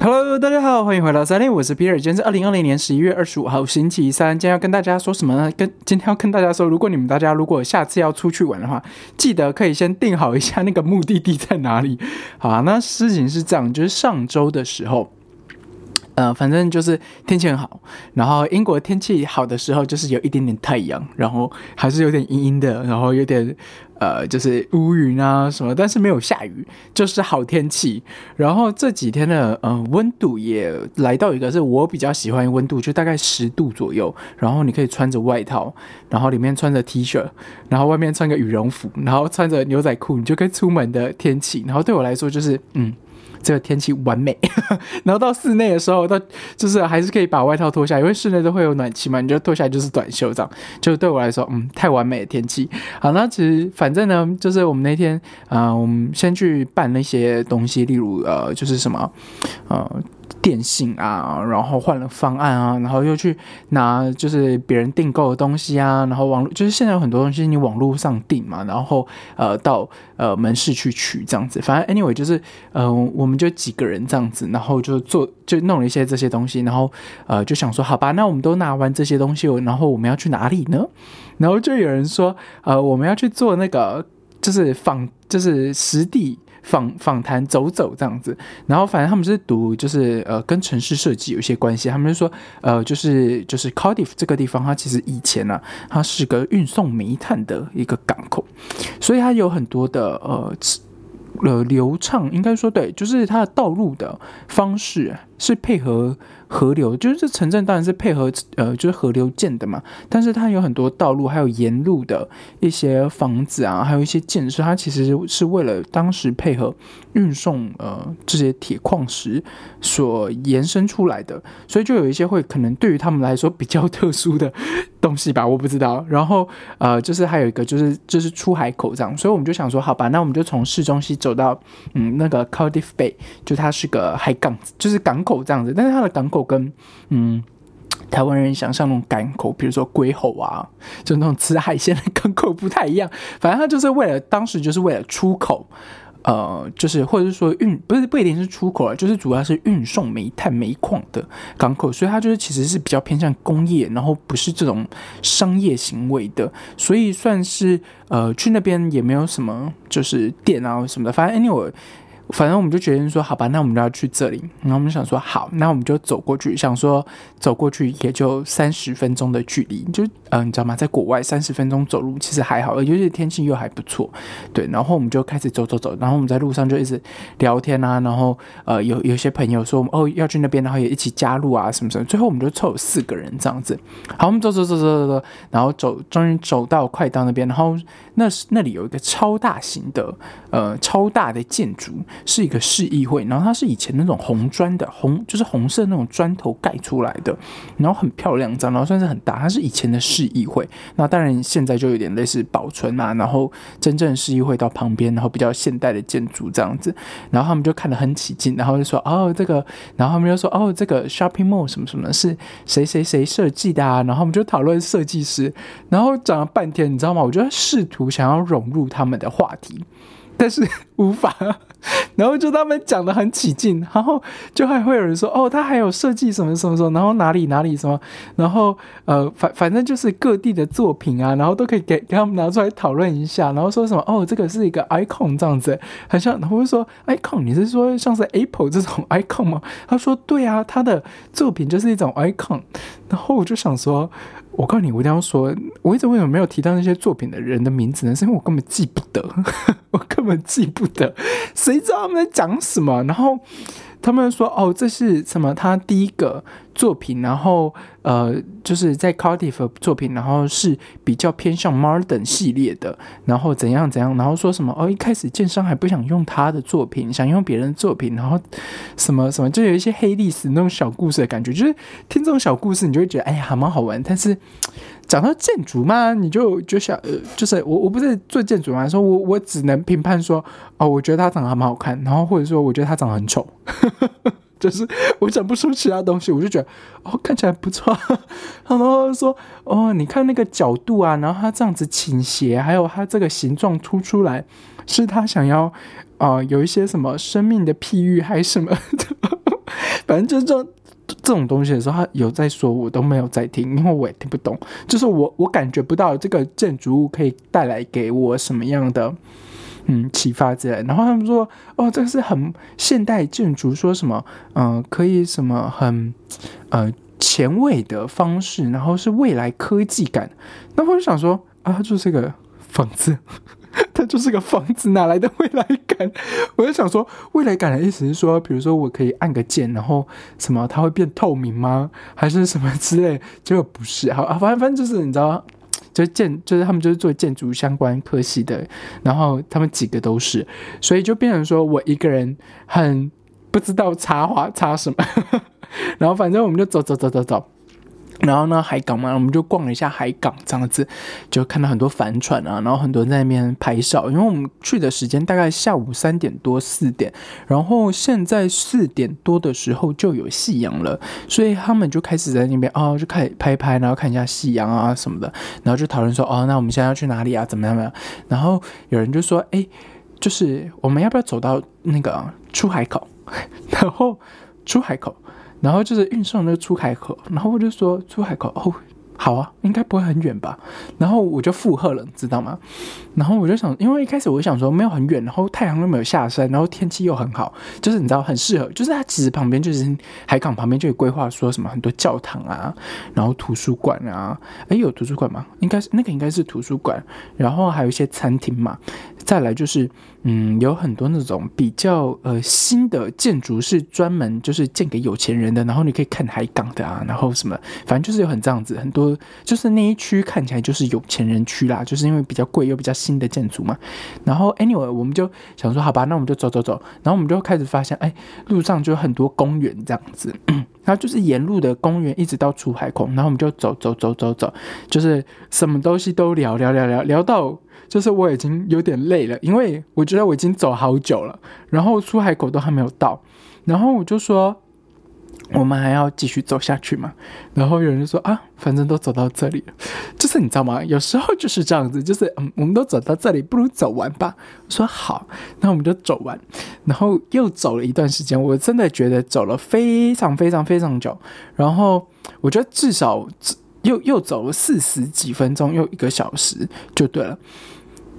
Hello，大家好，欢迎回到三六，我是比尔，今天是二零二零年十一月二十五号，星期三。今天要跟大家说什么呢？跟今天要跟大家说，如果你们大家如果下次要出去玩的话，记得可以先定好一下那个目的地在哪里。好啊，那事情是这样，就是上周的时候。呃，反正就是天气很好，然后英国天气好的时候就是有一点点太阳，然后还是有点阴阴的，然后有点呃就是乌云啊什么，但是没有下雨，就是好天气。然后这几天的呃温度也来到一个是我比较喜欢温度，就大概十度左右，然后你可以穿着外套，然后里面穿着 T 恤，然后外面穿个羽绒服，然后穿着牛仔裤，你就可以出门的天气。然后对我来说就是嗯。这个天气完美，然后到室内的时候，到就是还是可以把外套脱下，因为室内都会有暖气嘛，你就脱下来就是短袖这样，就对我来说，嗯，太完美的天气。好，那其实反正呢，就是我们那天，啊，我们先去办那些东西，例如呃，就是什么，呃。电信啊，然后换了方案啊，然后又去拿就是别人订购的东西啊，然后网络就是现在有很多东西你网络上订嘛，然后呃到呃门市去取这样子，反正 anyway 就是呃我们就几个人这样子，然后就做就弄了一些这些东西，然后呃就想说好吧，那我们都拿完这些东西，然后我们要去哪里呢？然后就有人说呃我们要去做那个就是访就是实地。访访谈走走这样子，然后反正他们是读就是呃跟城市设计有一些关系，他们就说呃就是就是 Cardiff 这个地方，它其实以前呢它是个运送煤炭的一个港口，所以它有很多的呃呃流畅，应该说对，就是它的道路的方式是配合。河流就是这城镇当然是配合呃就是河流建的嘛，但是它有很多道路，还有沿路的一些房子啊，还有一些建设，它其实是为了当时配合运送呃这些铁矿石所延伸出来的，所以就有一些会可能对于他们来说比较特殊的东西吧，我不知道。然后呃就是还有一个就是就是出海口这样，所以我们就想说好吧，那我们就从市中心走到嗯那个 Cardiff Bay，就它是个海港，就是港口这样子，但是它的港口。跟嗯，台湾人想象那种港口，比如说龟吼啊，就那种吃海鲜的港口不太一样。反正它就是为了当时就是为了出口，呃，就是或者是说运，不是不一定是出口啊，就是主要是运送煤炭、煤矿的港口，所以它就是其实是比较偏向工业，然后不是这种商业行为的，所以算是呃去那边也没有什么就是店啊什么的，反正 anyway。反正我们就决定说，好吧，那我们就要去这里。然后我们想说，好，那我们就走过去。想说走过去也就三十分钟的距离，就嗯，你知道吗？在国外三十分钟走路其实还好，尤其天气又还不错。对，然后我们就开始走走走。然后我们在路上就一直聊天啊。然后呃，有有些朋友说，哦要去那边，然后也一起加入啊什么什么。最后我们就凑四个人这样子。好，我们走走走走走走，然后走，终于走到快到那边。然后那那里有一个超大型的呃超大的建筑。是一个市议会，然后它是以前那种红砖的红，就是红色那种砖头盖出来的，然后很漂亮，这样，然后算是很大。它是以前的市议会，那当然现在就有点类似保存啊，然后真正市议会到旁边，然后比较现代的建筑这样子，然后他们就看得很起劲，然后就说哦这个，然后他们就说哦这个 shopping mall 什么什么是谁谁谁设计的啊，然后我们就讨论设计师，然后讲了半天，你知道吗？我就试图想要融入他们的话题。但是 无法，然后就他们讲的很起劲，然后就还会有人说哦，他还有设计什么什么什么，然后哪里哪里什么，然后呃反反正就是各地的作品啊，然后都可以给给他们拿出来讨论一下，然后说什么哦，这个是一个 icon 这样子，很像，然后说 icon，你是说像是 Apple 这种 icon 吗？他说对啊，他的作品就是一种 icon，然后我就想说。我告诉你，我一定要说，我一直为什么没有提到那些作品的人的名字呢？是因为我根本记不得，我根本记不得，谁知道他们在讲什么？然后。他们说：“哦，这是什么？他第一个作品，然后呃，就是在 Cardiff 作品，然后是比较偏向 Modern 系列的，然后怎样怎样，然后说什么？哦，一开始建商还不想用他的作品，想用别人的作品，然后什么什么，就有一些黑历史那种小故事的感觉。就是听这种小故事，你就会觉得哎呀，还蛮好玩。但是。”讲到建筑嘛，你就就想，呃，就是我我不是做建筑嘛，说我我只能评判说，哦，我觉得它长得还蛮好看，然后或者说我觉得它长得很丑，就是我讲不出其他东西，我就觉得哦看起来不错，然后说哦你看那个角度啊，然后它这样子倾斜，还有它这个形状凸出来，是他想要啊有一些什么生命的譬喻还是什么的。反正就这种这种东西的时候，他有在说，我都没有在听，因为我也听不懂。就是我我感觉不到这个建筑物可以带来给我什么样的嗯启发之类。然后他们说，哦，这个是很现代建筑，说什么嗯可以什么很呃前卫的方式，然后是未来科技感。那我就想说啊，就是这个房子。它就是个房子，哪来的未来感？我就想说，未来感的意思是说，比如说我可以按个键，然后什么它会变透明吗？还是什么之类？结果不是，好啊，反正反正就是你知道，就是建，就是他们就是做建筑相关科系的，然后他们几个都是，所以就变成说我一个人很不知道插话插什么，然后反正我们就走走走走走。然后呢，海港嘛，我们就逛了一下海港，这样子就看到很多帆船啊，然后很多人在那边拍照。因为我们去的时间大概下午三点多四点，然后现在四点多的时候就有夕阳了，所以他们就开始在那边哦，就开始拍拍，然后看一下夕阳啊什么的，然后就讨论说哦，那我们现在要去哪里啊？怎么样？怎么样？然后有人就说，哎，就是我们要不要走到那个出海口？然后出海口。然后就是运送那个出海口，然后我就说出海口哦，好啊，应该不会很远吧？然后我就附和了，知道吗？然后我就想，因为一开始我想说没有很远，然后太阳又没有下山，然后天气又很好，就是你知道很适合，就是它其实旁边就是海港旁边就有规划说什么很多教堂啊，然后图书馆啊，诶，有图书馆吗？应该是那个应该是图书馆，然后还有一些餐厅嘛。再来就是，嗯，有很多那种比较呃新的建筑是专门就是建给有钱人的，然后你可以看海港的啊，然后什么，反正就是有很这样子，很多就是那一区看起来就是有钱人区啦，就是因为比较贵又比较新的建筑嘛。然后 anyway 我们就想说，好吧，那我们就走走走，然后我们就开始发现，哎，路上就有很多公园这样子，然后就是沿路的公园一直到出海口，然后我们就走走走走走，就是什么东西都聊聊聊聊聊到。就是我已经有点累了，因为我觉得我已经走好久了，然后出海口都还没有到，然后我就说我们还要继续走下去嘛，然后有人就说啊，反正都走到这里了，就是你知道吗？有时候就是这样子，就是嗯，我们都走到这里，不如走完吧。说好，那我们就走完，然后又走了一段时间，我真的觉得走了非常非常非常久，然后我觉得至少又又走了四十几分钟，又一个小时就对了。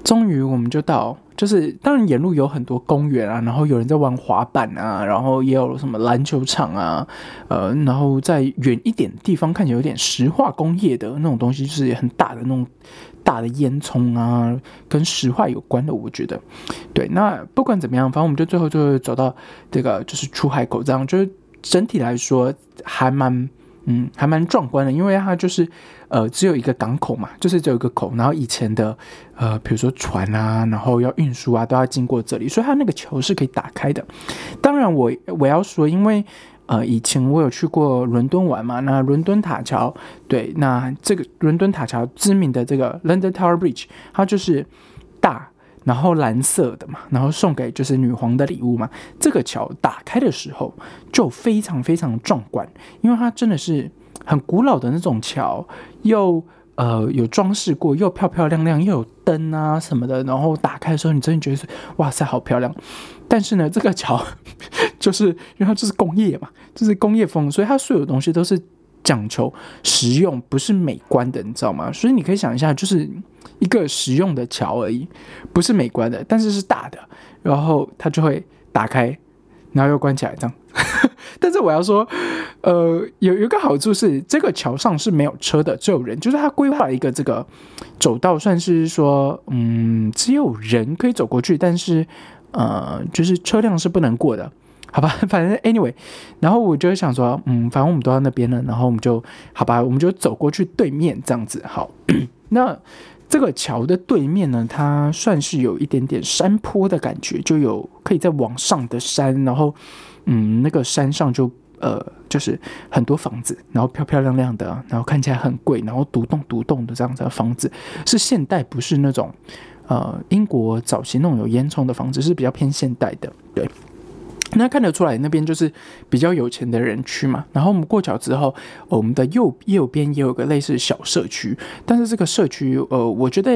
终于我们就到，就是当然沿路有很多公园啊，然后有人在玩滑板啊，然后也有什么篮球场啊，呃，然后在远一点地方看起来有点石化工业的那种东西，就是很大的那种大的烟囱啊，跟石化有关的，我觉得。对，那不管怎么样，反正我们就最后就走到这个就是出海口，这样就是整体来说还蛮。嗯，还蛮壮观的，因为它就是，呃，只有一个港口嘛，就是只有一个口，然后以前的，呃，比如说船啊，然后要运输啊，都要经过这里，所以它那个桥是可以打开的。当然，我我要说，因为，呃，以前我有去过伦敦玩嘛，那伦敦塔桥，对，那这个伦敦塔桥知名的这个 London Tower Bridge，它就是大。然后蓝色的嘛，然后送给就是女皇的礼物嘛。这个桥打开的时候就非常非常壮观，因为它真的是很古老的那种桥，又呃有装饰过，又漂漂亮亮，又有灯啊什么的。然后打开的时候，你真的觉得是哇塞，好漂亮。但是呢，这个桥 就是因为它就是工业嘛，就是工业风，所以它所有东西都是。讲求实用，不是美观的，你知道吗？所以你可以想一下，就是一个实用的桥而已，不是美观的，但是是大的，然后它就会打开，然后又关起来，这样。但是我要说，呃，有有一个好处是，这个桥上是没有车的，只有人，就是它规划了一个这个走道，算是说，嗯，只有人可以走过去，但是呃，就是车辆是不能过的。好吧，反正 anyway，然后我就想说，嗯，反正我们都在那边了，然后我们就好吧，我们就走过去对面这样子。好，那这个桥的对面呢，它算是有一点点山坡的感觉，就有可以在往上的山，然后嗯，那个山上就呃，就是很多房子，然后漂漂亮亮的，然后看起来很贵，然后独栋独栋的这样子的房子，是现代，不是那种呃英国早期那种有烟囱的房子，是比较偏现代的，对。那看得出来，那边就是比较有钱的人区嘛。然后我们过桥之后，我们的右右边也有个类似小社区，但是这个社区，呃，我觉得，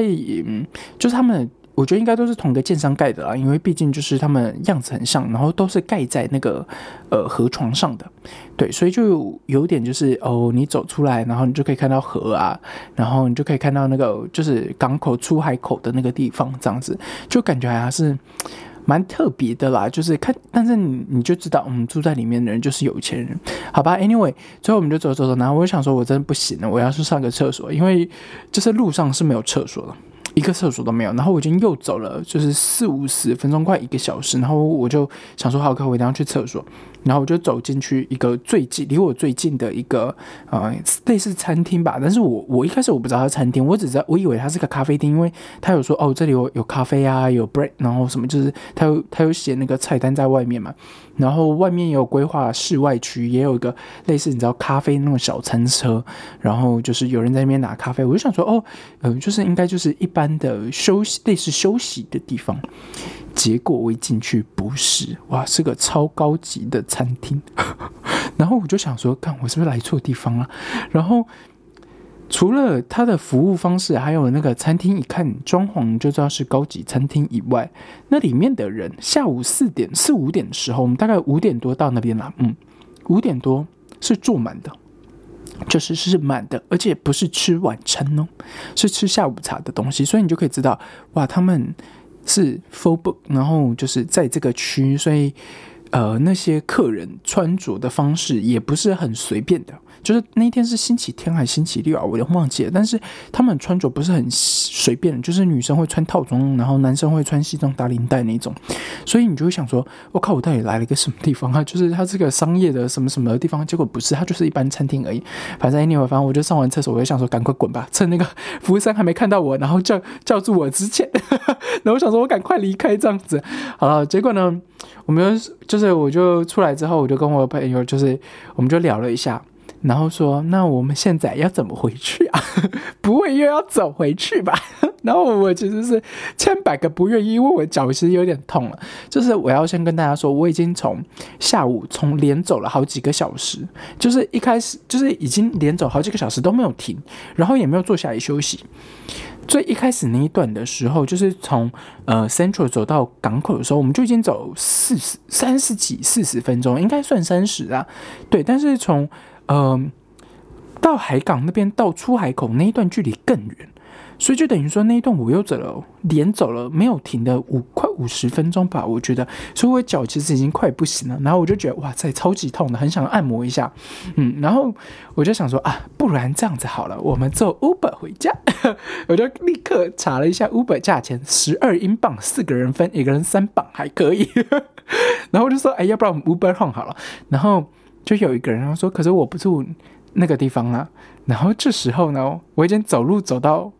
嗯，就是他们我觉得应该都是同一个建商盖的啦，因为毕竟就是他们样子很像，然后都是盖在那个呃河床上的，对，所以就有点就是哦，你走出来，然后你就可以看到河啊，然后你就可以看到那个就是港口出海口的那个地方，这样子就感觉还是蛮特别的啦。就是看，但是你你就知道，嗯，住在里面的人就是有钱人，好吧？Anyway，最后我们就走走走，然后我就想说，我真的不行了，我要去上个厕所，因为就是路上是没有厕所的。一个厕所都没有，然后我已经又走了，就是四五十分钟，快一个小时，然后我就想说，好，可我一定要去厕所。然后我就走进去一个最近离我最近的一个呃类似餐厅吧，但是我我一开始我不知道它餐厅，我只知道我以为它是个咖啡厅，因为他有说哦这里有有咖啡啊，有 bread，然后什么就是他有他有写那个菜单在外面嘛，然后外面也有规划室外区，也有一个类似你知道咖啡那种小餐车，然后就是有人在那边拿咖啡，我就想说哦，嗯，就是应该就是一般的休息类似休息的地方。结果我一进去不是，哇，是个超高级的餐厅。然后我就想说，看我是不是来错地方了？然后除了它的服务方式，还有那个餐厅，一看装潢就知道是高级餐厅以外，那里面的人，下午四点四五点的时候，我们大概五点多到那边了，嗯，五点多是坐满的，就是是满的，而且不是吃晚餐哦，是吃下午茶的东西，所以你就可以知道，哇，他们。是 full book，然后就是在这个区，所以呃那些客人穿着的方式也不是很随便的。就是那天是星期天还是星期六啊？我有点忘记了。但是他们穿着不是很随便，就是女生会穿套装，然后男生会穿西装打领带那种。所以你就会想说，我靠，我到底来了一个什么地方啊？就是它这个商业的什么什么地方？结果不是，它就是一般餐厅而已。反正 anyway，反正我就上完厕所，我就想说，赶快滚吧，趁那个服务生还没看到我，然后叫叫住我之前，然后我想说我赶快离开这样子。好了，结果呢，我们就是我就出来之后，我就跟我朋友就是我们就聊了一下。然后说，那我们现在要怎么回去啊？不会又要走回去吧？然后我其实是千百个不愿意，因为我脚其实有点痛了。就是我要先跟大家说，我已经从下午从连走了好几个小时，就是一开始就是已经连走好几个小时都没有停，然后也没有坐下来休息。最一开始那一段的时候，就是从呃 Central 走到港口的时候，我们就已经走四十三十几四十分钟，应该算三十啊。对，但是从嗯，到海港那边到出海口那一段距离更远，所以就等于说那一段我又走了，连走了没有停的五快五十分钟吧，我觉得，所以我脚其实已经快不行了。然后我就觉得哇塞，超级痛的，很想按摩一下。嗯，然后我就想说啊，不然这样子好了，我们坐 Uber 回家。我就立刻查了一下 Uber 价钱，十二英镑，四个人分，一个人三磅，还可以。然后我就说，哎，要不然我们 Uber home 好了。然后。就有一个人然后说：“可是我不住那个地方啊。”然后这时候呢，我已经走路走到，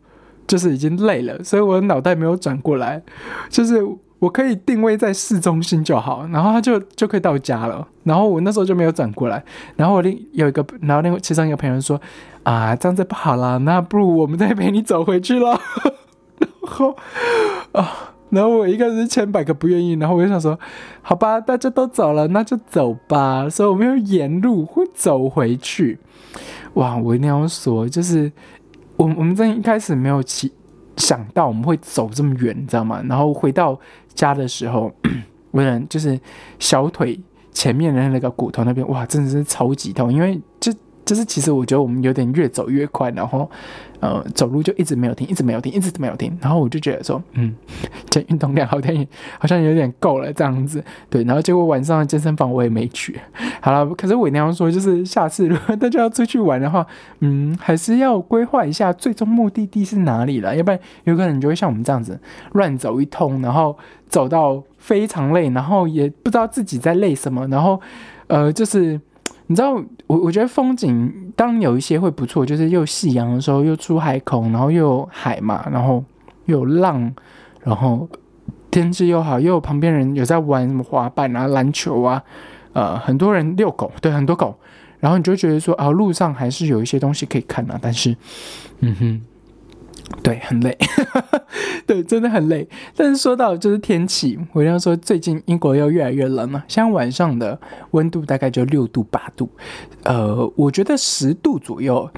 就是已经累了，所以我的脑袋没有转过来，就是我可以定位在市中心就好，然后他就就可以到家了。然后我那时候就没有转过来。然后我另有一个，然后另其中一个朋友说：“啊，这样子不好了，那不如我们再陪你走回去了。”然后啊。然后我一个人千百个不愿意，然后我就想说，好吧，大家都走了，那就走吧。所以我们又沿路会走回去。哇，我一定要说，就是我我们真一开始没有起想到我们会走这么远，你知道吗？然后回到家的时候，我了就是小腿前面的那个骨头那边，哇，真的是超级痛，因为就就是其实我觉得我们有点越走越快，然后。呃，走路就一直没有停，一直没有停，一直没有停。然后我就觉得说，嗯，这运动量好像好像有点够了这样子。对，然后结果晚上健身房我也没去。好了，可是我那样说，就是下次如果大家要出去玩的话，嗯，还是要规划一下最终目的地是哪里了，要不然有可能就会像我们这样子乱走一通，然后走到非常累，然后也不知道自己在累什么，然后呃，就是。你知道，我我觉得风景当有一些会不错，就是又夕阳的时候，又出海口，然后又有海嘛，然后又有浪，然后天气又好，又有旁边人有在玩什么滑板啊、篮球啊，呃，很多人遛狗，对，很多狗，然后你就觉得说啊，路上还是有一些东西可以看啊，但是，嗯哼。对，很累，对，真的很累。但是说到就是天气，我要说最近英国又越来越冷了，像晚上的温度大概就六度八度，呃，我觉得十度左右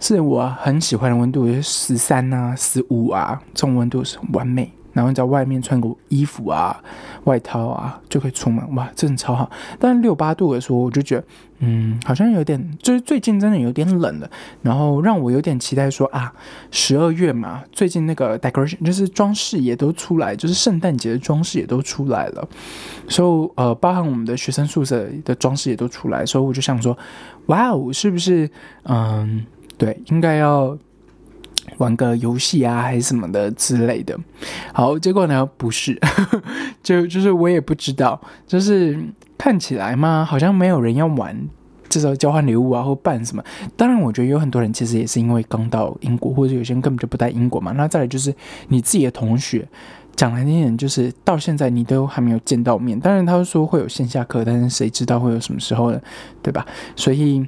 是我很喜欢的温度，十三啊、十五啊这种温度是完美。然后你在外面穿个衣服啊、外套啊就可以出门，哇，真的超好。但六八度的时候，我就觉得，嗯，好像有点，就是最近真的有点冷了，然后让我有点期待说啊，十二月嘛，最近那个 decoration 就是装饰也都出来，就是圣诞节的装饰也都出来了，所以呃，包含我们的学生宿舍的装饰也都出来，所以我就想说，哇哦，是不是嗯，对，应该要。玩个游戏啊，还是什么的之类的。好，结果呢，不是，就就是我也不知道，就是看起来嘛，好像没有人要玩，这时候交换礼物啊，或办什么。当然，我觉得有很多人其实也是因为刚到英国，或者有些人根本就不在英国嘛。那再来就是你自己的同学，讲难听点，就是到现在你都还没有见到面。当然，他说会有线下课，但是谁知道会有什么时候呢？对吧？所以。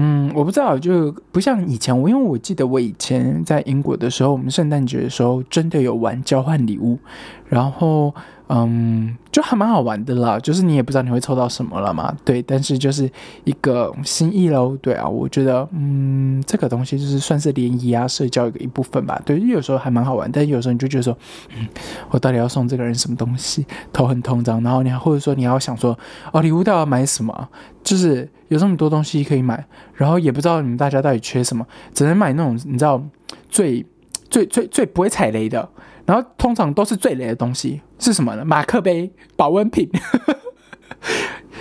嗯，我不知道，就不像以前我，因为我记得我以前在英国的时候，我们圣诞节的时候真的有玩交换礼物，然后。嗯，就还蛮好玩的啦，就是你也不知道你会抽到什么了嘛，对，但是就是一个心意喽，对啊，我觉得，嗯，这个东西就是算是联谊啊，社交一个一部分吧，对，有时候还蛮好玩，但有时候你就觉得说，嗯，我到底要送这个人什么东西，头很痛这样，然后你还或者说你要想说，哦，礼物到底要买什么，就是有这么多东西可以买，然后也不知道你们大家到底缺什么，只能买那种你知道最最最最不会踩雷的。然后通常都是最雷的东西是什么呢？马克杯、保温瓶。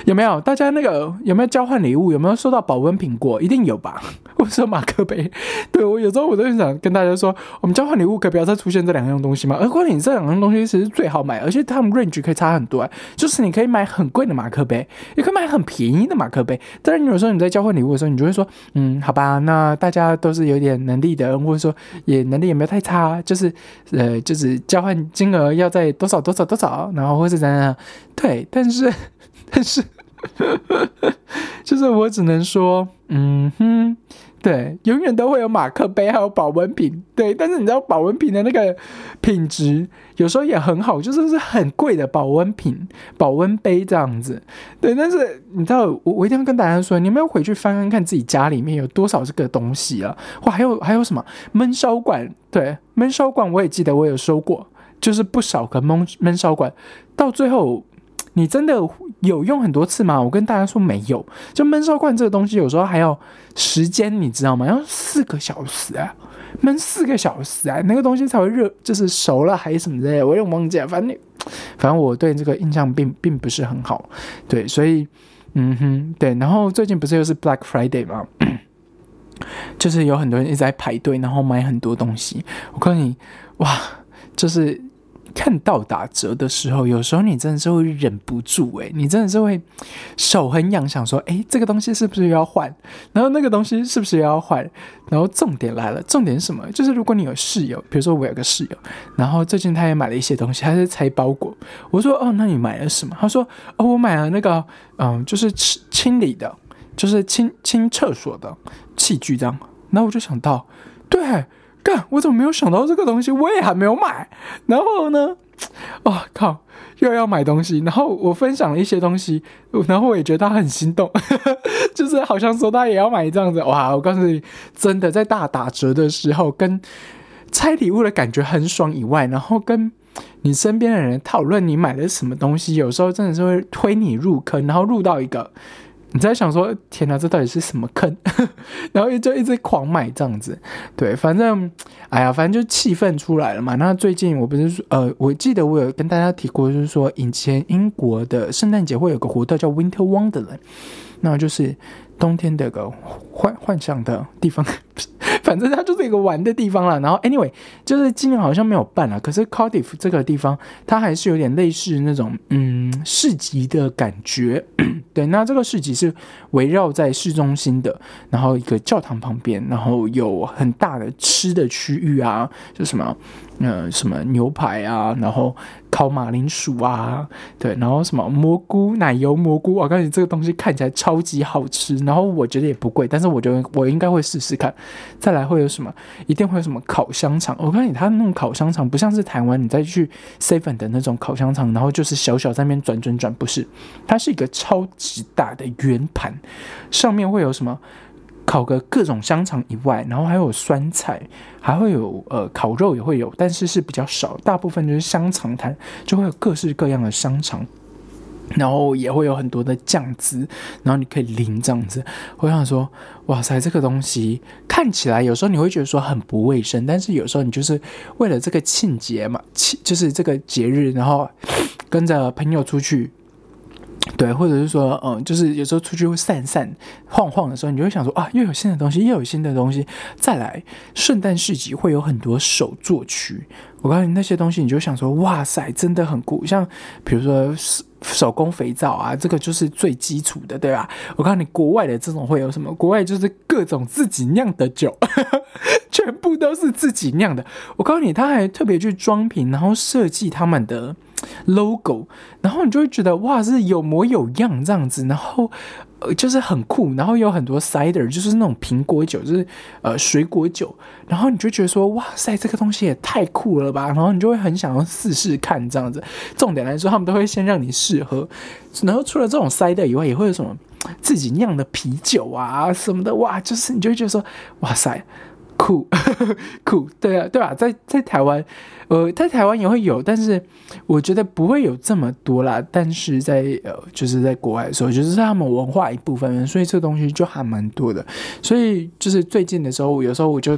有没有大家那个有没有交换礼物？有没有收到保温瓶过？一定有吧？或者说马克杯？对我有时候我都很想跟大家说，我们交换礼物可不要再出现这两样东西嘛。而关键这两样东西其实最好买，而且它们 range 可以差很多。就是你可以买很贵的马克杯，也可以买很便宜的马克杯。但是你有时候你在交换礼物的时候，你就会说，嗯，好吧，那大家都是有点能力的，或者说也能力也没有太差，就是呃，就是交换金额要在多少多少多少，然后或者怎样？对，但是但是。就是我只能说，嗯哼，对，永远都会有马克杯，还有保温瓶，对。但是你知道保温瓶的那个品质，有时候也很好，就是是很贵的保温瓶、保温杯这样子，对。但是你知道，我我一定要跟大家说，你们要回去翻翻看自己家里面有多少这个东西啊？哇，还有还有什么焖烧管？对，焖烧管我也记得我有收过，就是不少个焖焖烧管，到最后。你真的有用很多次吗？我跟大家说没有。就焖烧罐这个东西，有时候还要时间，你知道吗？要四个小时啊，焖四个小时啊，那个东西才会热，就是熟了还是什么之类的，我有点忘记了。反正，反正我对这个印象并并不是很好。对，所以，嗯哼，对。然后最近不是又是 Black Friday 吗？就是有很多人一直在排队，然后买很多东西。我告诉你，哇，就是。看到打折的时候，有时候你真的是会忍不住诶，你真的是会手很痒，想说，诶，这个东西是不是要换？然后那个东西是不是要换？然后重点来了，重点是什么？就是如果你有室友，比如说我有个室友，然后最近他也买了一些东西，他在拆包裹。我说，哦，那你买了什么？他说，哦，我买了那个，嗯，就是清清理的，就是清清厕所的器具这样。然后我就想到，对。干，我怎么没有想到这个东西？我也还没有买。然后呢？哦靠，又要买东西。然后我分享了一些东西，然后我也觉得他很心动，就是好像说他也要买这样子。哇，我告诉你，真的在大打折的时候，跟拆礼物的感觉很爽以外，然后跟你身边的人讨论你买了什么东西，有时候真的是会推你入坑，然后入到一个。你在想说，天哪，这到底是什么坑？然后就一直狂买这样子，对，反正，哎呀，反正就气氛出来了嘛。那最近我不是，呃，我记得我有跟大家提过，就是说以前英国的圣诞节会有个活动叫 Winter Wonderland，那就是冬天的个幻幻想的地方。反正它就是一个玩的地方了。然后，anyway，就是今年好像没有办了。可是 Cardiff 这个地方，它还是有点类似那种嗯市集的感觉。对，那这个市集是围绕在市中心的，然后一个教堂旁边，然后有很大的吃的区域啊，就什么。呃，什么牛排啊，然后烤马铃薯啊，对，然后什么蘑菇奶油蘑菇，我告诉你，这个东西看起来超级好吃，然后我觉得也不贵，但是我觉得我应该会试试看。再来会有什么？一定会有什么烤香肠。我告诉你，它那种烤香肠不像是台湾你再去 seven 的那种烤香肠，然后就是小小在那边转转转，不是，它是一个超级大的圆盘，上面会有什么烤个各种香肠以外，然后还有酸菜，还会有呃烤肉也会有，但是是比较少，大部分就是香肠摊，就会有各式各样的香肠。然后也会有很多的酱汁，然后你可以淋这样子。我想说，哇塞，这个东西看起来有时候你会觉得说很不卫生，但是有时候你就是为了这个庆节嘛，庆就是这个节日，然后跟着朋友出去。对，或者是说，嗯，就是有时候出去会散散晃晃的时候，你就会想说啊，又有新的东西，又有新的东西，再来圣诞市集会有很多手作区。我告诉你那些东西，你就想说，哇塞，真的很酷。像比如说手手工肥皂啊，这个就是最基础的，对吧？我告诉你，国外的这种会有什么？国外就是各种自己酿的酒，全部都是自己酿的。我告诉你，他还特别去装瓶，然后设计他们的。logo，然后你就会觉得哇，是有模有样这样子，然后呃就是很酷，然后有很多 cider，就是那种苹果酒，就是呃水果酒，然后你就觉得说哇塞，这个东西也太酷了吧，然后你就会很想要试试看这样子。重点来说，他们都会先让你试喝，然后除了这种 cider 以外，也会有什么自己酿的啤酒啊什么的，哇，就是你就会觉得说哇塞。酷 酷，对啊，对啊，在在台湾，呃，在台湾也会有，但是我觉得不会有这么多啦。但是在呃，就是在国外的时候，就是他们文化一部分，所以这东西就还蛮多的。所以就是最近的时候，有时候我就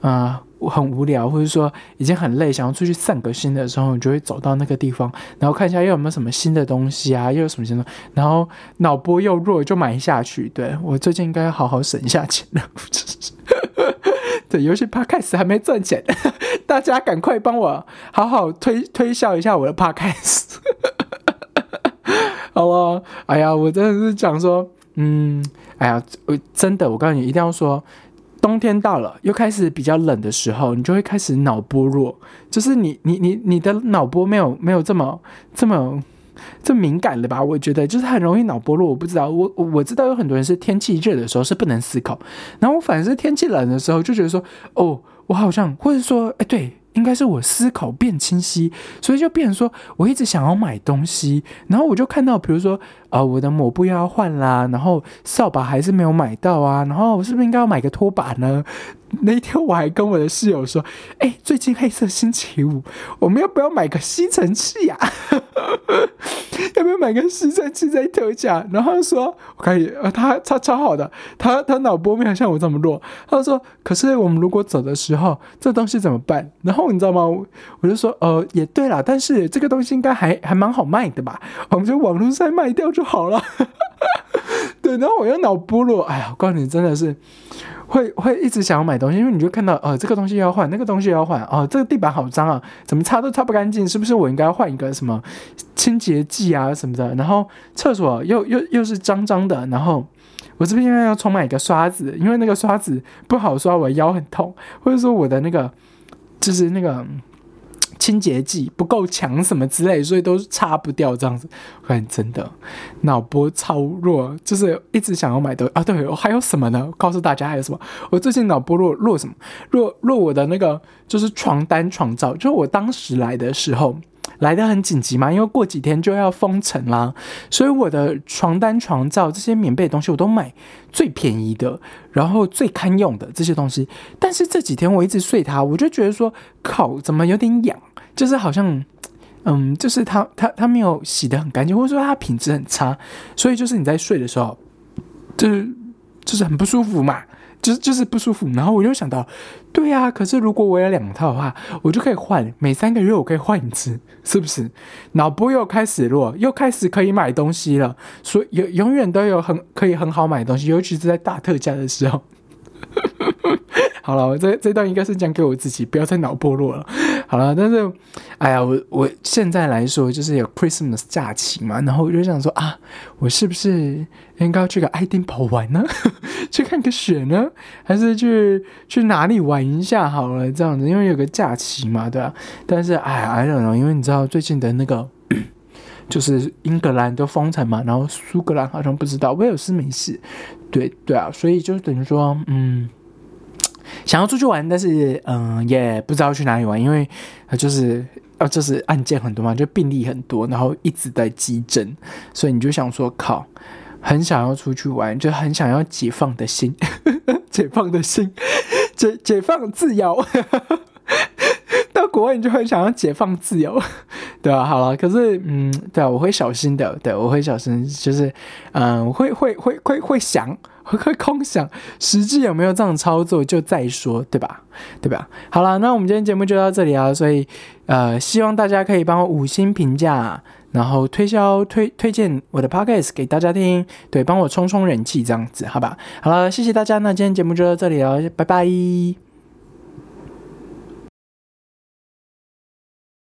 啊很无聊，或者说已经很累，想要出去散个心的时候，我就会走到那个地方，然后看一下又有没有什么新的东西啊，又有什么新的，然后脑波又弱，就买下去。对我最近应该好好省一下钱了。这，游戏 podcast 还没赚钱，大家赶快帮我好好推推销一下我的 podcast。好了，哎呀，我真的是讲说，嗯，哎呀，我真的，我告诉你，一定要说，冬天到了，又开始比较冷的时候，你就会开始脑波弱，就是你你你你的脑波没有没有这么这么。这敏感了吧？我觉得就是很容易脑波弱。我不知道，我我知道有很多人是天气热的时候是不能思考，然后我反而是天气冷的时候就觉得说，哦，我好像或者说，哎，对。应该是我思考变清晰，所以就变成说，我一直想要买东西，然后我就看到，比如说，呃，我的抹布又要换啦，然后扫把还是没有买到啊，然后我是不是应该要买个拖把呢？那一天我还跟我的室友说，哎，最近黑色星期五，我们要不要买个吸尘器呀？要不要买个吸尘器在特价？然后他说，我可以，呃，他他超好的，他他脑波没有像我这么弱。他说，可是我们如果走的时候，这东西怎么办？然后你知道吗？我就说，呃，也对啦，但是这个东西应该还还蛮好卖的吧？我们就网络上卖掉就好了。对，然后我又脑波弱，哎呀，我告诉你，真的是。会会一直想要买东西，因为你就看到，呃，这个东西要换，那个东西要换，哦，这个地板好脏啊，怎么擦都擦不干净，是不是我应该换一个什么清洁剂啊什么的？然后厕所又又又是脏脏的，然后我这边应该要重买一个刷子，因为那个刷子不好刷，我腰很痛，或者说我的那个就是那个。清洁剂不够强什么之类，所以都擦不掉这样子。我感觉真的脑波超弱，就是一直想要买的啊。对，我还有什么呢？告诉大家还有什么？我最近脑波弱弱什么？弱弱我的那个就是床单床罩，就是我当时来的时候来的很紧急嘛，因为过几天就要封城啦，所以我的床单床罩这些棉被的东西我都买最便宜的，然后最堪用的这些东西。但是这几天我一直睡它，我就觉得说靠，怎么有点痒？就是好像，嗯，就是它它它没有洗的很干净，或者说它品质很差，所以就是你在睡的时候，就是就是很不舒服嘛，就是就是不舒服。然后我就想到，对呀，可是如果我有两套的话，我就可以换，每三个月我可以换一次，是不是？脑波又开始弱，又开始可以买东西了，所以永永远都有很可以很好买东西，尤其是在大特价的时候。好了，我这这段应该是讲给我自己，不要再脑波弱了。好了，但是，哎呀，我我现在来说就是有 Christmas 假期嘛，然后我就想说啊，我是不是应该去个爱丁堡玩呢？去看个雪呢？还是去去哪里玩一下好了？这样子，因为有个假期嘛，对吧？但是，哎，I don't know，因为你知道最近的那个 就是英格兰都封城嘛，然后苏格兰好像不知道，威尔斯没事，对对啊，所以就等于说，嗯。想要出去玩，但是嗯，也不知道去哪里玩，因为就是呃，就是案件很多嘛，就病例很多，然后一直在急诊，所以你就想说，靠，很想要出去玩，就很想要解放的心，解放的心，解解放自由。国外你就会想要解放自由，对啊，好了，可是嗯，对啊，我会小心的，对我会小心，就是嗯，我会会会会会想，会 会空想，实际有没有这样操作就再说，对吧？对吧？好了，那我们今天节目就到这里啊，所以呃，希望大家可以帮我五星评价。然后推销推推荐我的 podcast 给大家听，对，帮我冲冲人气这样子，好吧？好了，谢谢大家，那今天节目就到这里了，拜拜。